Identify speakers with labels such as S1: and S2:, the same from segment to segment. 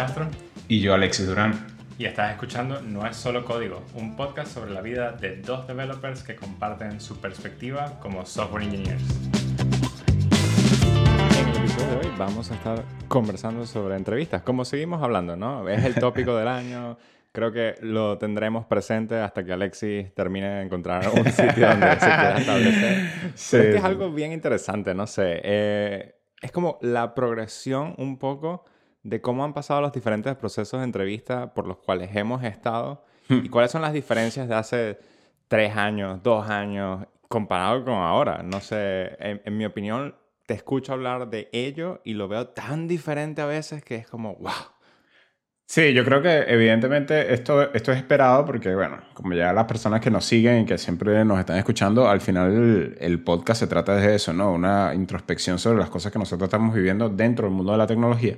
S1: Castro.
S2: Y yo, Alexis Durán.
S1: Y estás escuchando No es solo código, un podcast sobre la vida de dos developers que comparten su perspectiva como software engineers. En el episodio de hoy vamos a estar conversando sobre entrevistas, como seguimos hablando, ¿no? Es el tópico del año. Creo que lo tendremos presente hasta que Alexis termine de encontrar un sitio donde se quiera establecer. Sí. es que es algo bien interesante, no sé. Eh, es como la progresión un poco de cómo han pasado los diferentes procesos de entrevista por los cuales hemos estado hmm. y cuáles son las diferencias de hace tres años, dos años, comparado con ahora. No sé, en, mi opinión, te escucho hablar de ello y lo veo tan diferente a veces que es como, wow.
S2: Sí, yo creo que evidentemente esto, esto es esperado porque, bueno, como ya las personas que nos siguen y que siempre nos están escuchando, al final el, el, podcast se trata de eso, ¿no? Una introspección sobre las cosas que nosotros estamos viviendo dentro del mundo de la tecnología.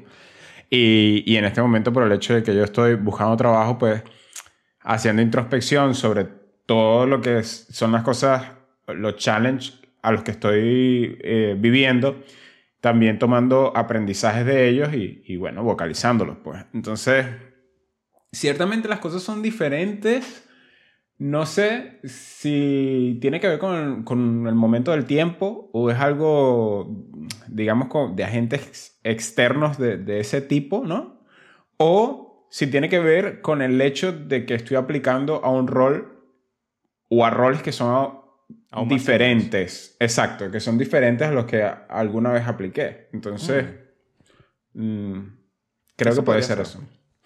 S2: Y, en este momento, por el hecho de que yo estoy buscando trabajo, pues haciendo introspección sobre todo lo que son las cosas, los challenges a los que estoy eh, viviendo, también tomando aprendizajes de ellos y, y, bueno, vocalizándolos, pues. Entonces, ciertamente las cosas son diferentes. No sé si tiene que ver con, con el momento del tiempo o es algo, digamos, de agentes externos de, de, ese tipo, ¿no? O si tiene que ver con el hecho de que estoy aplicando a un rol o a roles que son diferentes. Exacto, que son diferentes a los que alguna vez apliqué. Entonces, mm. Mm, creo que puede ser eso.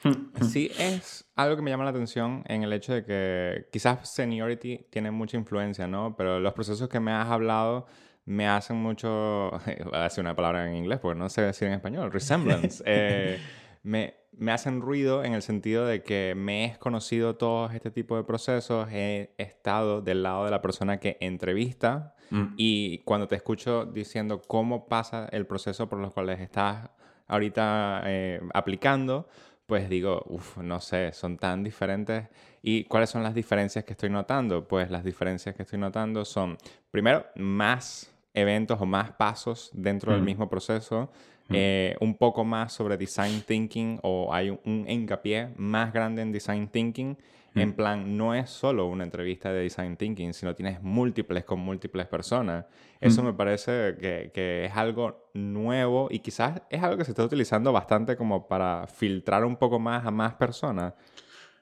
S1: Sí, es algo que me llama la atención en el hecho de que quizás seniority tiene mucha influencia, ¿no? Pero los procesos que me has hablado me hacen mucho, voy a decir una palabra en inglés porque no sé decir en español, resemblance. Eh, me, me, hacen ruido en el sentido de que me he conocido todo este tipo de procesos, he estado del lado de la persona que entrevista mm. y cuando te escucho diciendo cómo pasa el proceso por los cuales estás ahorita eh, aplicando, pues digo, uff, no sé, son tan diferentes. ¿Y cuáles son las diferencias que estoy notando? Pues las diferencias que estoy notando son, primero, más eventos o más pasos dentro del mismo proceso, eh, un poco más sobre design thinking o hay un, hincapié más grande en design thinking. En plan, no es solo una entrevista de design thinking, sino tienes múltiples con múltiples personas. Eso me parece que, que, es algo nuevo y quizás es algo que se está utilizando bastante como para filtrar un poco más a más personas.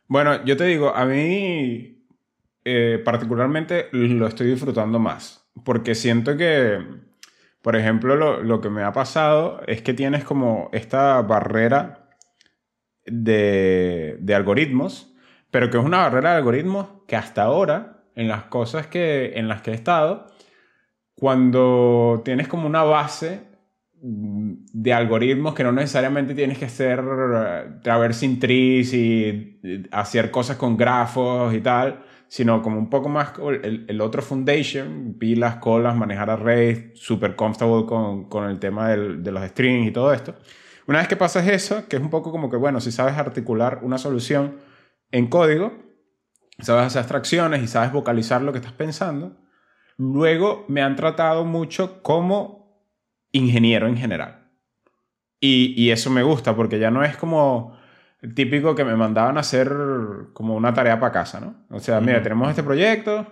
S2: Bueno, yo te digo, a mí eh, particularmente lo estoy disfrutando más porque siento que, por ejemplo, lo, lo, que me ha pasado es que tienes como esta barrera de, de algoritmos, pero que es una barrera de algoritmos que hasta ahora, en las cosas que, en las que he estado, cuando tienes como una base de algoritmos que no necesariamente tienes que hacer traversing trees y hacer cosas con grafos y tal, sino como un poco más el, el otro foundation, pilas, colas, manejar arrays, super comfortable con, con el tema del, de los strings y todo esto. Una vez que pasas eso, que es un poco como que, bueno, si sabes articular una solución en código, sabes hacer abstracciones y sabes vocalizar lo que estás pensando, luego me han tratado mucho como ingeniero en general. Y, y eso me gusta porque ya no es como típico que me mandaban a hacer como una tarea para casa, ¿no? O sea, mira, tenemos este proyecto,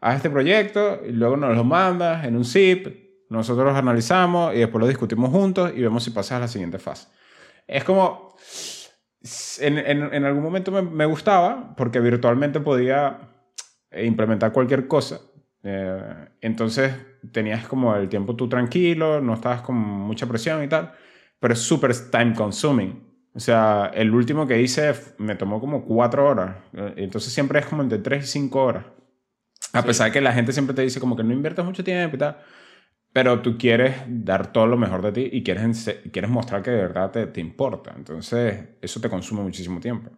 S2: haz este proyecto y luego nos lo mandas en un zip, nosotros los analizamos y después lo discutimos juntos y vemos si pasas a la siguiente fase. Es como, en, en, algún momento me, me, gustaba porque virtualmente podía implementar cualquier cosa. Eh, entonces tenías como el tiempo tú tranquilo, no estabas con mucha presión y tal, pero es súper time consuming. O sea, el último que hice me tomó como cuatro horas. Entonces siempre es como entre tres y cinco horas. A pesar de que la gente siempre te dice como que no inviertes mucho tiempo y tal. Pero tú quieres dar todo lo mejor de ti y quieres, quieres mostrar que de verdad te, te importa. Entonces eso te consume muchísimo tiempo.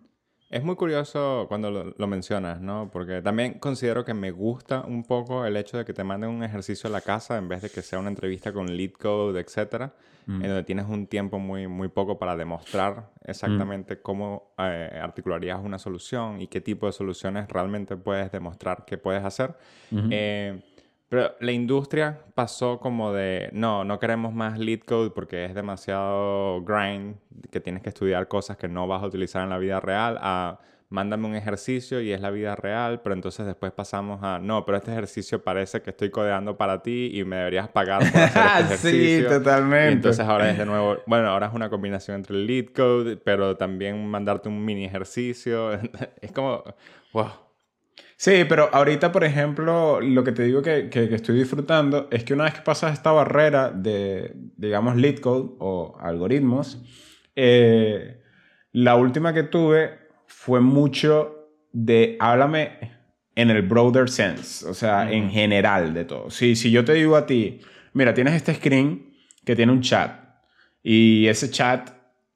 S1: Es muy curioso cuando lo, mencionas, ¿no? Porque también considero que me gusta un poco el hecho de que te manden un ejercicio a la casa en vez de que sea una entrevista con lead code, etcétera, mm. en donde tienes un tiempo muy, muy poco para demostrar exactamente mm. cómo eh, articularías una solución y qué tipo de soluciones realmente puedes demostrar que puedes hacer. Eh, Pero la industria pasó como de, no, no queremos más lead code porque es demasiado grind, que tienes que estudiar cosas que no vas a utilizar en la vida real, a mándame un ejercicio y es la vida real, pero entonces después pasamos a, no, pero este ejercicio parece que estoy codeando para ti y me deberías pagar por hacer este ejercicio.
S2: sí, totalmente.
S1: Y entonces ahora es de nuevo, bueno, ahora es una combinación entre el lead code, pero también mandarte un mini ejercicio. es como, wow.
S2: Sí, pero ahorita, por ejemplo, lo que te digo que, que, estoy disfrutando es que una vez que pasas esta barrera de, digamos, lead code o algoritmos, eh, la última que tuve fue mucho de háblame en el broader sense, o sea, en general de todo. Si, si yo te digo a ti, mira, tienes este screen que tiene un chat y ese chat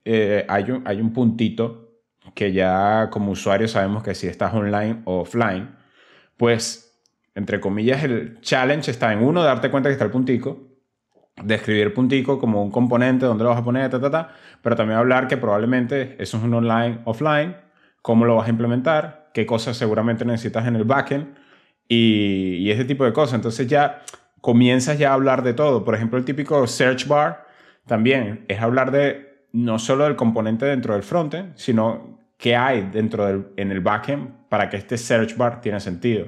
S2: eh, hay, un, hay un puntito que ya como usuario sabemos que si estás online o offline, pues, entre comillas, el challenge está en uno, darte cuenta que está el puntico, describir puntico como un componente, donde lo vas a poner, ta, ta, ta, pero también hablar que probablemente eso es un online, offline, cómo lo vas a implementar, qué cosas seguramente necesitas en el backend y, y ese tipo de cosas. Entonces ya comienzas ya a hablar de todo. Por ejemplo, el típico search bar también es hablar de no solo del componente dentro del frontend, sino qué hay dentro del en el backend para que este search bar tiene sentido.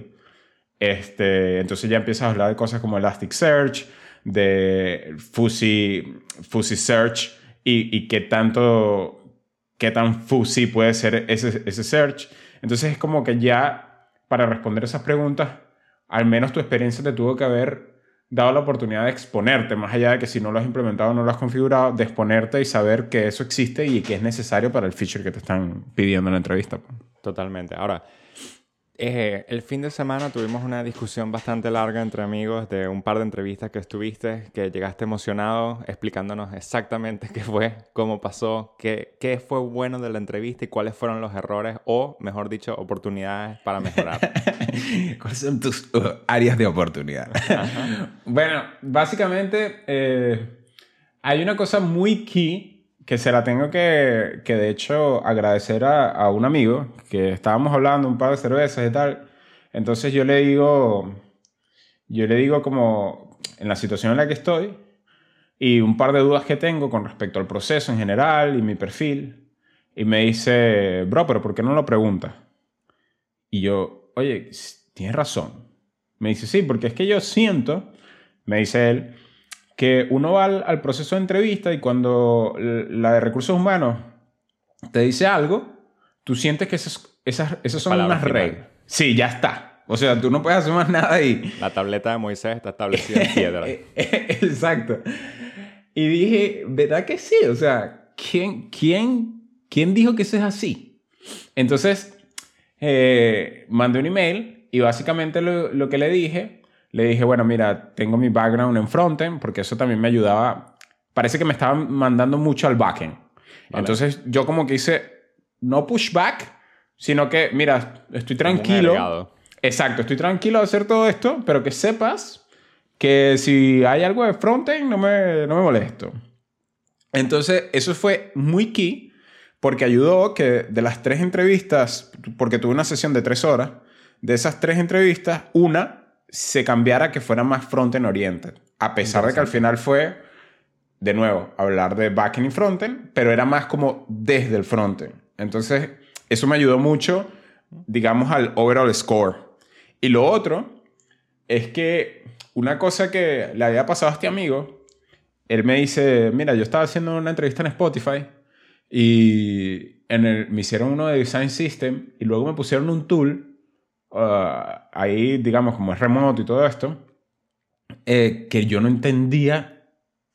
S2: Este, entonces ya empiezas a hablar de cosas como Elasticsearch, de Fuzzy, Fuzzy Search y, y qué tanto qué tan fuzzy puede ser ese, ese search. Entonces es como que ya para responder esas preguntas, al menos tu experiencia te tuvo que haber dado la oportunidad de exponerte, más allá de que si no lo has implementado, no lo has configurado, de exponerte y saber que eso existe y que es necesario para el feature que te están pidiendo en la entrevista.
S1: Totalmente. Ahora, eh, el fin de semana tuvimos una discusión bastante larga entre amigos de un par de entrevistas que estuviste, que llegaste emocionado explicándonos exactamente qué fue, cómo pasó, qué, qué fue bueno de la entrevista y cuáles fueron los errores o, mejor dicho, oportunidades para mejorar.
S2: ¿Cuáles son tus uh, áreas de oportunidad? bueno, básicamente eh, hay una cosa muy key que se la tengo que, que de hecho, agradecer a, a, un amigo que estábamos hablando un par de cervezas y tal. Entonces yo le digo, yo le digo como en la situación en la que estoy y un par de dudas que tengo con respecto al proceso en general y mi perfil. Y me dice, bro, pero ¿por qué no lo preguntas? Y yo, oye, tienes razón. Me dice, sí, porque es que yo siento, me dice él, que uno va al, proceso de entrevista y cuando la de recursos humanos te dice algo, tú sientes que esas, esas, esas son unas reglas. Sí, ya está. O sea, tú no puedes hacer más nada ahí.
S1: La tableta de Moisés está establecida en piedra.
S2: Exacto. Y dije, ¿verdad que sí? O sea, ¿quién, quién, quién dijo que eso es así? Entonces, eh, mandé un email y básicamente lo, lo que le dije le dije, bueno, mira, tengo mi background en frontend, porque eso también me ayudaba. Parece que me estaban mandando mucho al backend. Entonces yo como que hice, no pushback, sino que, mira, estoy tranquilo. Exacto, estoy tranquilo de hacer todo esto, pero que sepas que si hay algo de frontend, no me, no me molesto. Entonces, eso fue muy key porque ayudó que de las tres entrevistas, porque tuve una sesión de tres horas, de esas tres entrevistas, una se cambiara que fuera más frontend oriented. A pesar de que al final fue, de nuevo, hablar de backend y frontend, pero era más como desde el frontend. Entonces, eso me ayudó mucho, digamos, al overall score. Y lo otro es que una cosa que le había pasado a este amigo, él me dice, mira, yo estaba haciendo una entrevista en Spotify y en el, me hicieron uno de Design System y luego me pusieron un tool Ah, ahí, digamos, como es remoto y todo esto, eh, que yo no entendía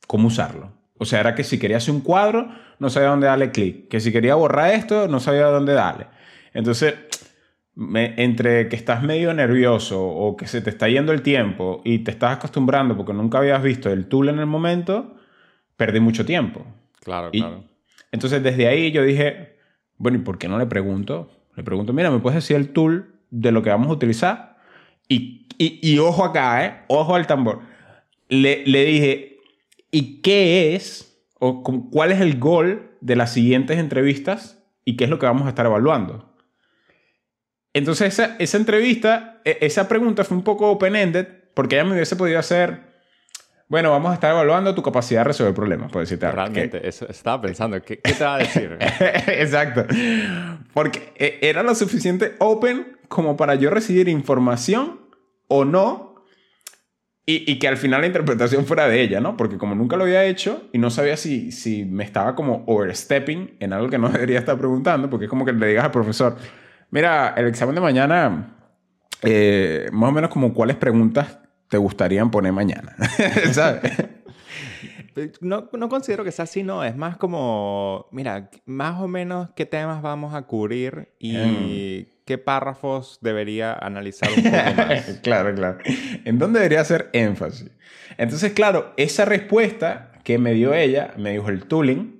S2: cómo usarlo. O sea, era que si quería hacer un cuadro, no sabía dónde darle clic. Que si quería borrar esto, no sabía dónde darle. Entonces, entre que estás medio nervioso o que se te está yendo el tiempo y te estás acostumbrando porque nunca habías visto el tool en el momento, perdí mucho tiempo.
S1: Claro, claro.
S2: Entonces, desde ahí yo dije, bueno, ¿y por qué no le pregunto? Le pregunto, mira, ¿me puedes decir el tool de lo que vamos a utilizar. Y, y, ojo acá, ¿eh? Ojo al tambor. Le, le dije, ¿y qué es o cuál es el gol de las siguientes entrevistas y qué es lo que vamos a estar evaluando? Entonces esa, esa entrevista, e, esa pregunta fue un poco open-ended Porque ella me hubiese podido hacer, bueno, vamos a estar evaluando tu capacidad de resolver problemas, por decirte.
S1: Realmente, eso, estaba pensando, ¿qué, ¿qué, te va a decir?
S2: Exacto. Porque eh, era lo suficiente open como para yo recibir información o no y, y, que al final la interpretación fuera de ella, ¿no? Porque como nunca lo había hecho y no sabía si, si me estaba como overstepping en algo que no debería estar preguntando, porque es como que le digas al profesor, mira, el examen de mañana, eh, más o menos como cuáles preguntas te gustarían poner mañana, ¿sabes?
S1: No, no, considero que sea así, no. Es más como, mira, más o menos qué temas vamos a cubrir y mm. qué párrafos debería analizar un poco más.
S2: claro, claro. ¿En dónde debería hacer énfasis? Entonces, claro, esa respuesta que me dio ella, me dijo el tooling,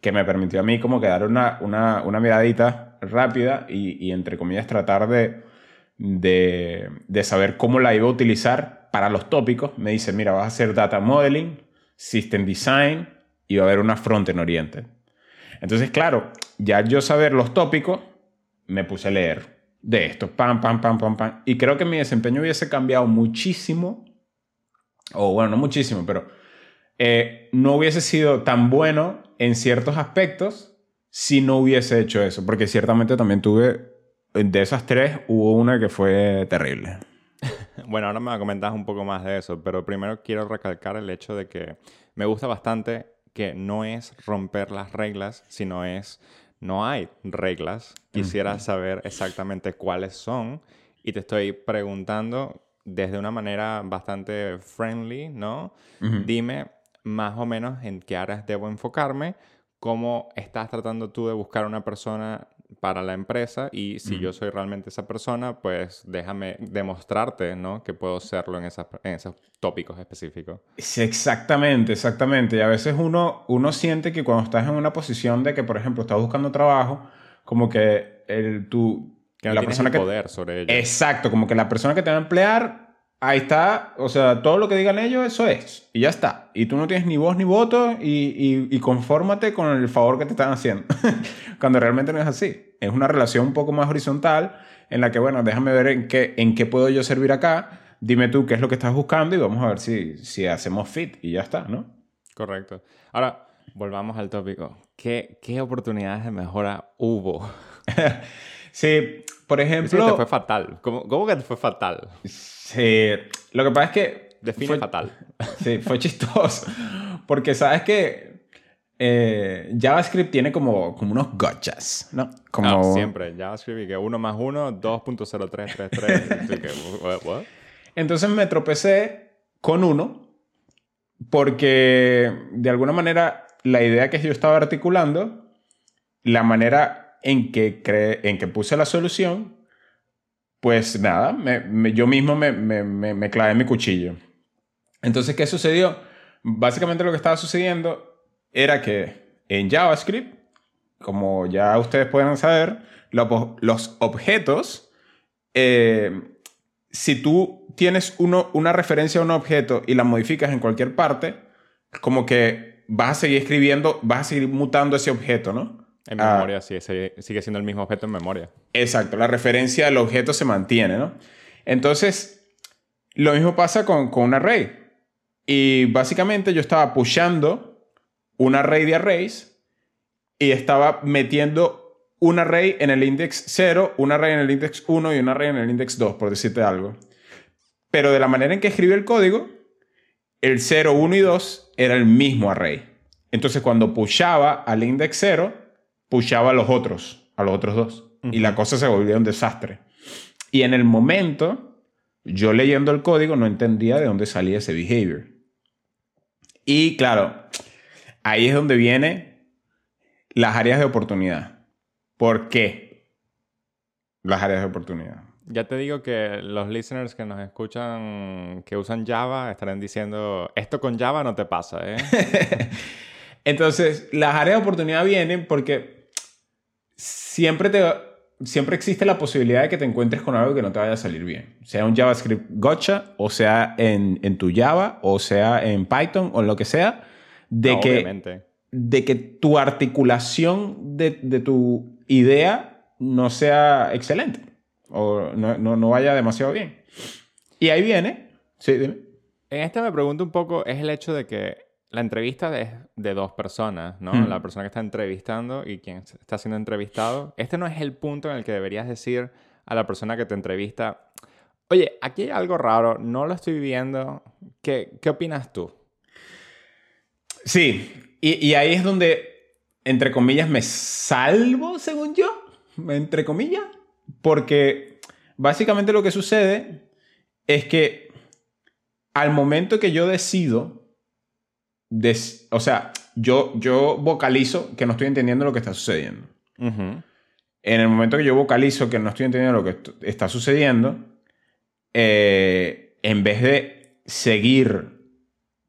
S2: que me permitió a mí como que dar una, una, una miradita rápida y, y, entre comillas, tratar de, de, de saber cómo la iba a utilizar para los tópicos. Me dice, mira, vas a hacer data modeling, System Design y va a haber una Frontend Oriented. Entonces, claro, ya yo saber los tópicos, me puse a leer de esto, pam, pam, pam, pam, pam. Y creo que mi desempeño hubiese cambiado muchísimo, o bueno, no muchísimo, pero eh, no hubiese sido tan bueno en ciertos aspectos si no hubiese hecho eso, porque ciertamente también tuve, de esas tres, hubo una que fue terrible.
S1: Bueno, ahora me comentar un poco más de eso, pero primero quiero recalcar el hecho de que me gusta bastante que no es romper las reglas, sino es no hay reglas. Quisiera saber exactamente cuáles son y te estoy preguntando desde una manera bastante friendly, ¿no? Dime más o menos en qué áreas debo enfocarme, cómo estás tratando tú de buscar una persona para la empresa y si yo soy realmente esa persona, pues déjame demostrarte, ¿no? Que puedo serlo en, en esos tópicos específicos.
S2: Sí, exactamente, exactamente. Y a veces uno, uno siente que cuando estás en una posición de que, por ejemplo, estás buscando trabajo, como que el, tú...
S1: Que no la persona el poder sobre ello.
S2: Exacto, como que la persona que te va a emplear ahí está, o sea, todo lo que digan ellos, eso es, y ya está. Y tú no tienes ni voz ni voto y, y, confórmate con el favor que te están haciendo, cuando realmente no es así. Es una relación un poco más horizontal en la que, bueno, déjame ver en qué, en qué puedo yo servir acá, dime tú qué es lo que estás buscando y vamos a ver si, si hacemos fit y ya está, ¿no?
S1: Correcto. Ahora, volvamos al tópico. ¿Qué, qué oportunidades de mejora hubo?
S2: sí, por ejemplo...
S1: te fue fatal. ¿Cómo, ¿Cómo, que te fue fatal?
S2: Sí, lo que pasa es que...
S1: Define
S2: fue,
S1: fatal.
S2: Sí, fue chistoso. Porque sabes que eh, JavaScript tiene como, como unos gotchas, ¿no? Como...
S1: No, siempre. JavaScript y que 1 más 1, 2.0333.
S2: Entonces me tropecé con uno porque de alguna manera la idea que yo estaba articulando, la manera en que, en puse la solución, pues nada, yo mismo me, clavé mi cuchillo. Entonces, ¿qué sucedió? Básicamente lo que estaba sucediendo era que en JavaScript, como ya ustedes pueden saber, los objetos, eh, si tú tienes una referencia a un objeto y la modificas en cualquier parte, como que vas a seguir escribiendo, vas a seguir mutando ese objeto, ¿no?
S1: En ah. memoria, sí, sigue siendo el mismo objeto en memoria.
S2: Exacto, la referencia al objeto se mantiene, ¿no? Entonces, lo mismo pasa con, con un array. Y básicamente yo estaba pushando un array de arrays y estaba metiendo un array en el index 0, un array en el index 1 y un array en el index 2, por decirte algo. Pero de la manera en que escribí el código, el 0, 1 y 2 era el mismo array. Entonces cuando pushaba al index 0, pushaba a los otros, a los otros dos. Y la cosa se volvió un desastre. Y en el momento, yo leyendo el código no entendía de dónde salía ese behavior. Y claro, ahí es donde vienen las áreas de oportunidad. ¿Por qué? Las áreas de oportunidad.
S1: Ya te digo que los listeners que nos escuchan que usan Java estarán diciendo, esto con Java no te pasa, ¿eh?
S2: Entonces, las áreas de oportunidad vienen porque siempre, te, siempre existe la posibilidad de que te encuentres con algo que no te vaya a salir bien. Sea un JavaScript gotcha, o sea en, en tu Java, o sea en Python, o lo que sea, de, que, de que tu articulación de, de, tu idea no sea excelente, o no, no, no vaya demasiado bien. Y ahí viene Sí, dime.
S1: En este me pregunto un poco, es el hecho de que la entrevista es de dos personas, ¿no?
S2: Hmm.
S1: La persona que está entrevistando y quien está siendo entrevistado. Este no es el punto en el que deberías decir a la persona que te entrevista, oye, aquí hay algo raro, no lo estoy viendo, ¿qué, qué opinas tú?
S2: Sí, y, y ahí es donde, entre comillas, me salvo, según yo, entre comillas, porque básicamente lo que sucede es que al momento que yo decido, des- o sea, yo, yo vocalizo que no estoy entendiendo lo que está sucediendo.
S1: Ujú.
S2: En el momento que yo vocalizo que no estoy entendiendo lo que est- está sucediendo, eh, en vez de seguir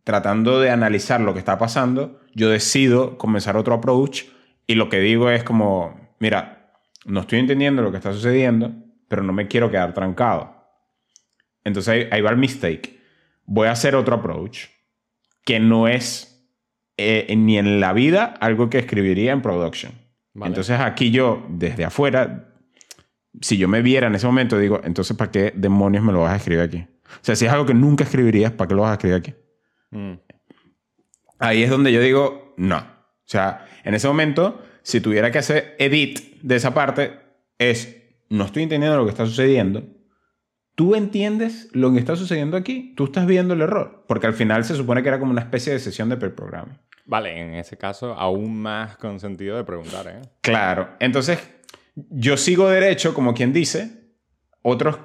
S2: tratando de analizar lo que está pasando, yo decido comenzar otro approach y lo que digo es como, mira, no estoy entendiendo lo que está sucediendo, pero no me quiero quedar trancado. Entonces ahí, ahí va el mistake. Voy a hacer otro approach que no es eh, ni en la vida algo que escribiría en production.
S1: Vale.
S2: Entonces aquí yo, desde afuera, si yo me viera en ese momento, digo, entonces ¿para qué demonios me lo vas a escribir aquí? O sea, si es algo que nunca escribirías, ¿para qué lo vas a escribir aquí?
S1: Mm.
S2: Ahí es donde yo digo, no. O sea, en ese momento, si tuviera que hacer edit de esa parte, es, no estoy entendiendo lo que está sucediendo. ¿Tú entiendes lo que está sucediendo aquí? ¿Tú estás viendo el error? Porque al final se supone que era como una especie de sesión de pair programming.
S1: Vale, en ese caso, aún más con sentido de preguntar, ¿eh?
S2: Claro. Entonces, yo sigo derecho, como quien dice, otros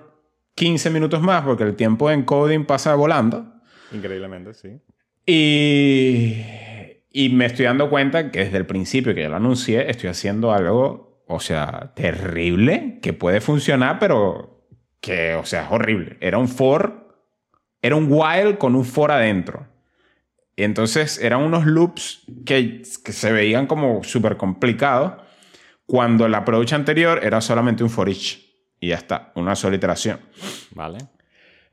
S2: 15 minutos más, porque el tiempo en coding pasa volando.
S1: Increíblemente, sí.
S2: Y, y me estoy dando cuenta que desde el principio que yo lo anuncié, estoy haciendo algo, o sea, terrible, que puede funcionar, pero que, o sea, es horrible. Era un for, era un while con un for adentro. Y entonces eran unos loops que, que se veían como súper complicados, cuando el approach anterior era solamente un for each. Y ya está, una sola iteración.
S1: Vale.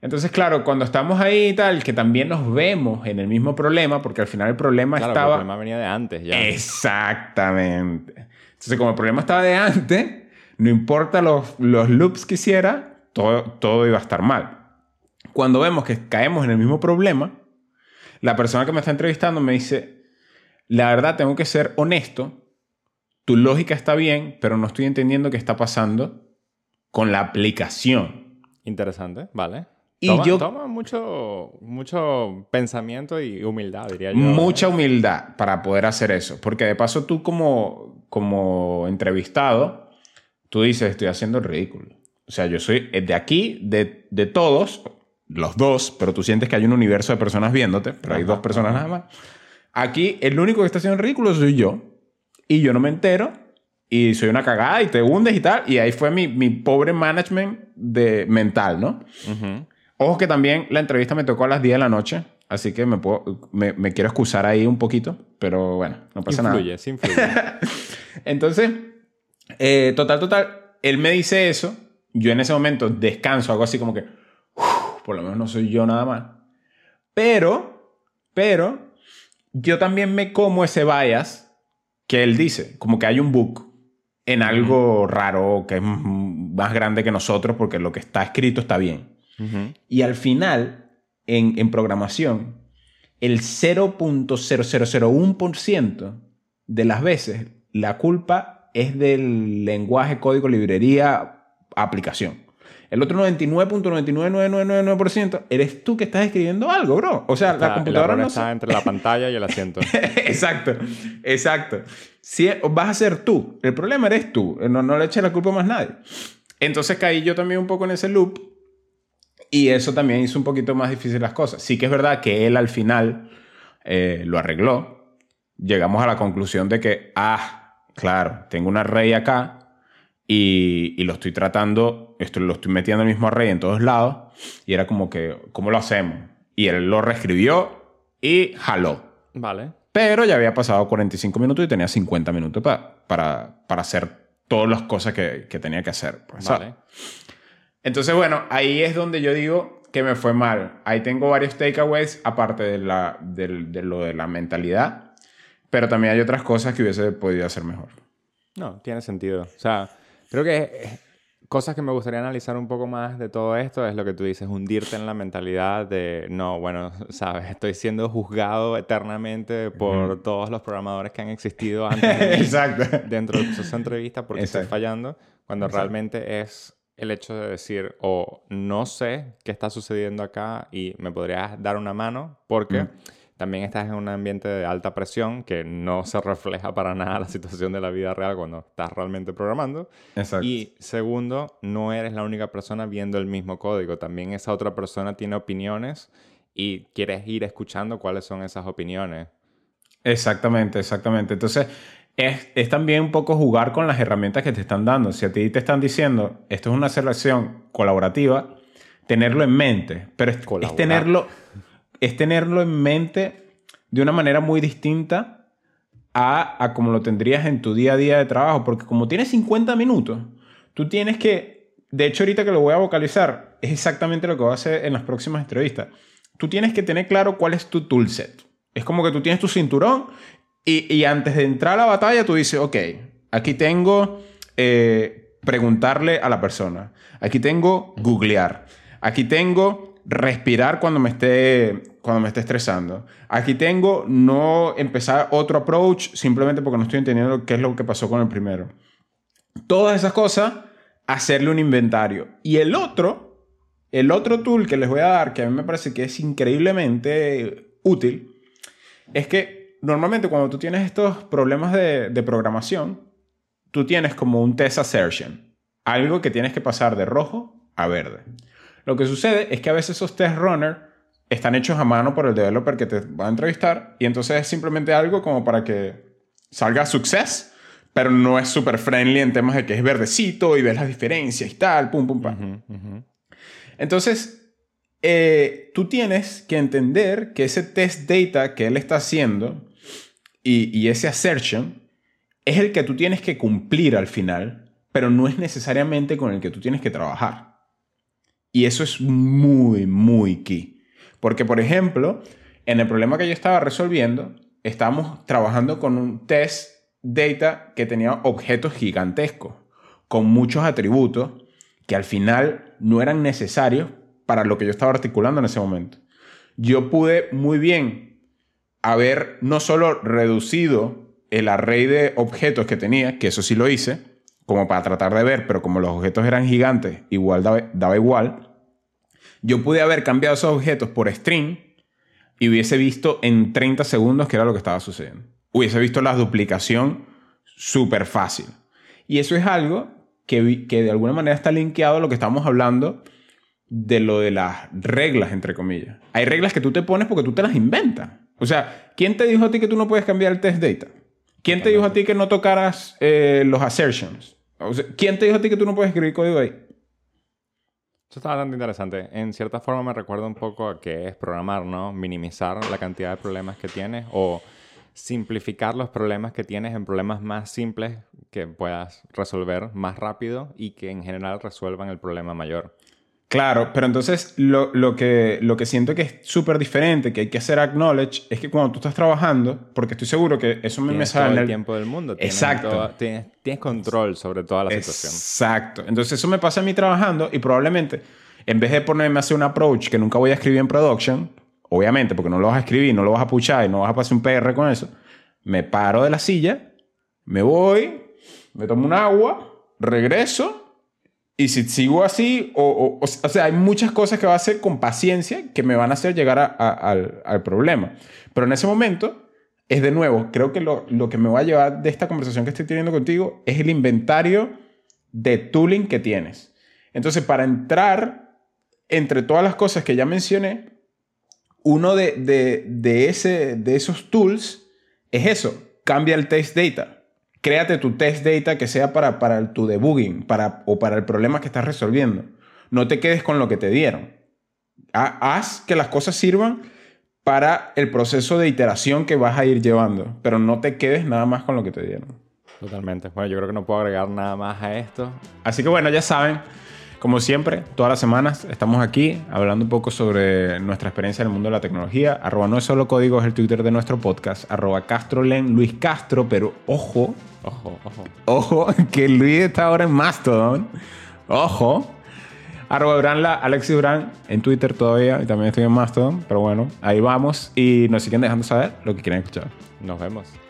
S2: Entonces, claro, cuando estamos ahí y tal, que también nos vemos en el mismo problema, porque al final el problema
S1: Claro,
S2: estaba...
S1: el problema venía de antes ya.
S2: Exactamente. Entonces, como el problema estaba de antes, no importa los, los loops que hiciera, todo, todo iba a estar mal. Cuando vemos que caemos en el mismo problema, la persona que me está entrevistando me dice, la verdad tengo que ser honesto, tu lógica está bien, pero no estoy entendiendo qué está pasando con la aplicación.
S1: Interesante, vale.
S2: Y
S1: toma,
S2: yo-
S1: toma mucho, mucho pensamiento y humildad, diría yo.
S2: Mucha humildad para poder hacer eso. Porque de paso tú como, como entrevistado, tú dices, estoy haciendo el ridículo. O sea, yo soy de aquí, de, de todos, los dos, pero tú sientes que hay un universo de personas viéndote, pero hay dos personas nada más. Aquí el único que está haciendo ridículo soy yo. Y yo no me entero. Y soy una cagada y te hundes y tal. Y ahí fue mi, mi pobre management de mental, ¿no?
S1: Ujú.
S2: Ojo que también la entrevista me tocó a las 10 de la noche, así que me, puedo, me, me quiero excusar ahí un poquito, pero bueno, no pasa
S1: Influye, sí influye.
S2: nada. Entonces, eh, total, total, él me dice eso, yo en ese momento descanso, hago así como que, "Uf, por lo menos no soy yo nada más. Pero, pero, yo también me como ese bias que él dice, como que hay un bug en algo raro que es más grande que nosotros porque lo que está escrito está bien. Y al final, en, en programación, el 0.0001% de las veces la culpa es del lenguaje, código, librería, aplicación. El otro 99.99999% eres tú que estás escribiendo algo, bro. O sea,
S1: Está-
S2: la computadora
S1: el
S2: no
S1: está
S2: se-
S1: entre la pantalla y el asiento.
S2: exacto, exacto. Si vas a ser tú, el problema eres tú, no, no le eches la culpa a más nadie. Entonces caí yo también un poco en ese loop y eso también hizo un poquito más difícil las cosas. Sí que es verdad que él al final eh, lo arregló. Llegamos a la conclusión de que, ah, claro, tengo un array acá y, y lo estoy tratando, esto, lo estoy metiendo en el mismo array en todos lados y era como que, ¿cómo lo hacemos? Y él lo reescribió y jaló.
S1: Vale.
S2: Pero ya había pasado 45 minutos y tenía 50 minutos pa- para, para hacer todas las cosas que, que tenía que hacer. pues.
S1: Vale.
S2: Entonces, bueno, ahí es donde yo digo que me fue mal. Ahí tengo varios takeaways, aparte de, la, del- de lo de la mentalidad. Pero también hay otras cosas que hubiese podido hacer mejor.
S1: No, tiene sentido. O sea, creo que eh, Cosas que me gustaría analizar un poco más de todo esto es lo que tú dices, hundirte en la mentalidad de, no, bueno, sabes, estoy siendo juzgado eternamente por todos los programadores que han existido antes de
S2: Exacto.
S1: dentro de esa entrevista porque estoy fallando, cuando realmente es el hecho de decir, o no sé qué está sucediendo acá y me podrías dar una mano porque...
S2: Mm.
S1: También estás en un ambiente de alta presión que no se refleja para nada la situación de la vida real cuando estás realmente programando.
S2: Exacto.
S1: Y segundo, no eres la única persona viendo el mismo código. También esa otra persona tiene opiniones y quieres ir escuchando cuáles son esas opiniones.
S2: Exactamente, exactamente. Entonces, es, es, también un poco jugar con las herramientas que te están dando. Si a ti te están diciendo, esto es una selección colaborativa, tenerlo en mente, pero es, es tenerlo es tenerlo en mente de una manera muy distinta a, a, como lo tendrías en tu día a día de trabajo, porque como tienes 50 minutos, tú tienes que, de hecho ahorita que lo voy a vocalizar, es exactamente lo que voy a hacer en las próximas entrevistas. Tú tienes que tener claro cuál es tu toolset. Es como que tú tienes tu cinturón y, y antes de entrar a la batalla tú dices, ok, aquí tengo eh, preguntarle a la persona, aquí tengo googlear, aquí tengo respirar cuando me esté cuando me esté estresando. Aquí tengo no empezar otro approach simplemente porque no estoy entendiendo qué es lo que pasó con el primero. Todas esas cosas, hacerle un inventario. Y el otro, el otro tool que les voy a dar, que a mí me parece que es increíblemente útil, es que normalmente cuando tú tienes estos problemas de, de programación, tú tienes como un test assertion. Algo que tienes que pasar de rojo a verde. Lo que sucede es que a veces esos test runners están hechos a mano por el developer que te va a entrevistar y entonces es simplemente algo como para que salga success, pero no es súper friendly en temas de que es verdecito y ves las diferencias y tal, pum, pum, pum. Entonces, eh, tú tienes que entender que ese test data que él está haciendo y, y ese assertion es el que tú tienes que cumplir al final, pero no es necesariamente con el que tú tienes que trabajar. Y eso es muy, muy key. Porque, por ejemplo, en el problema que yo estaba resolviendo, estábamos trabajando con un test data que tenía objetos gigantescos, con muchos atributos que al final no eran necesarios para lo que yo estaba articulando en ese momento. Yo pude muy bien haber no solo reducido el array de objetos que tenía, que eso sí lo hice, como para tratar de ver, pero como los objetos eran gigantes, igual daba, daba igual, yo pude haber cambiado esos objetos por string y hubiese visto en 30 segundos qué era lo que estaba sucediendo. Hubiese visto la duplicación súper fácil. Y eso es algo que, que de alguna manera está linkeado a lo que estamos hablando de lo de las reglas, entre comillas. Hay reglas que tú te pones porque tú te las inventas. O sea, ¿quién te dijo a ti que tú no puedes cambiar el test data? ¿Quién te dijo a ti que no tocaras eh, los assertions? O sea, ¿Quién te dijo a ti que tú no puedes escribir código ahí?
S1: Eso está bastante interesante. En cierta forma me recuerda un poco a qué es programar, ¿no? Minimizar la cantidad de problemas que tienes o simplificar los problemas que tienes en problemas más simples que puedas resolver más rápido y que en general resuelvan el problema mayor.
S2: Claro, pero entonces lo, lo, que, lo que siento que es súper diferente, que hay que hacer acknowledge, es que cuando tú estás trabajando, porque estoy seguro que eso me, me
S1: sale
S2: en
S1: el,
S2: el
S1: tiempo del mundo.
S2: Exacto.
S1: Todo, tienes, tienes, control sobre toda la situación.
S2: Exacto. Entonces eso me pasa a mí trabajando y probablemente en vez de ponerme a hacer un approach que nunca voy a escribir en production, obviamente porque no lo vas a escribir, no lo vas a puchar y no vas a pasar un PR con eso, me paro de la silla, me voy, me tomo un agua, regreso y si sigo así, o, o, o, sea, hay muchas cosas que va a hacer con paciencia que me van a hacer llegar a, al, al, problema. Pero en ese momento, es de nuevo, creo que lo, lo, que me va a llevar de esta conversación que estoy teniendo contigo es el inventario de tooling que tienes. Entonces, para entrar entre todas las cosas que ya mencioné, uno de, de, de, ese, de esos tools es eso, cambia el test data créate tu test data que sea para, para tu debugging para, o para el problema que estás resolviendo. No te quedes con lo que te dieron. Haz que las cosas sirvan para el proceso de iteración que vas a ir llevando, pero no te quedes nada más con lo que te dieron.
S1: Totalmente. Bueno, yo creo que no puedo agregar nada más a esto.
S2: Así que bueno, ya saben, como siempre, todas las semanas estamos aquí hablando un poco sobre nuestra experiencia en el mundo de la tecnología. Arroba no es solo código, es el Twitter de nuestro podcast. Arroba Castrolen, Luis Castro, pero ojo,
S1: ojo, ojo.
S2: Ojo, que Luis está ahora en Mastodon. Ojo. Arroba Durán, la Alexis Durán en Twitter todavía y también estoy en Mastodon, pero bueno, ahí vamos y nos siguen dejando saber lo que quieren escuchar.
S1: Nos vemos.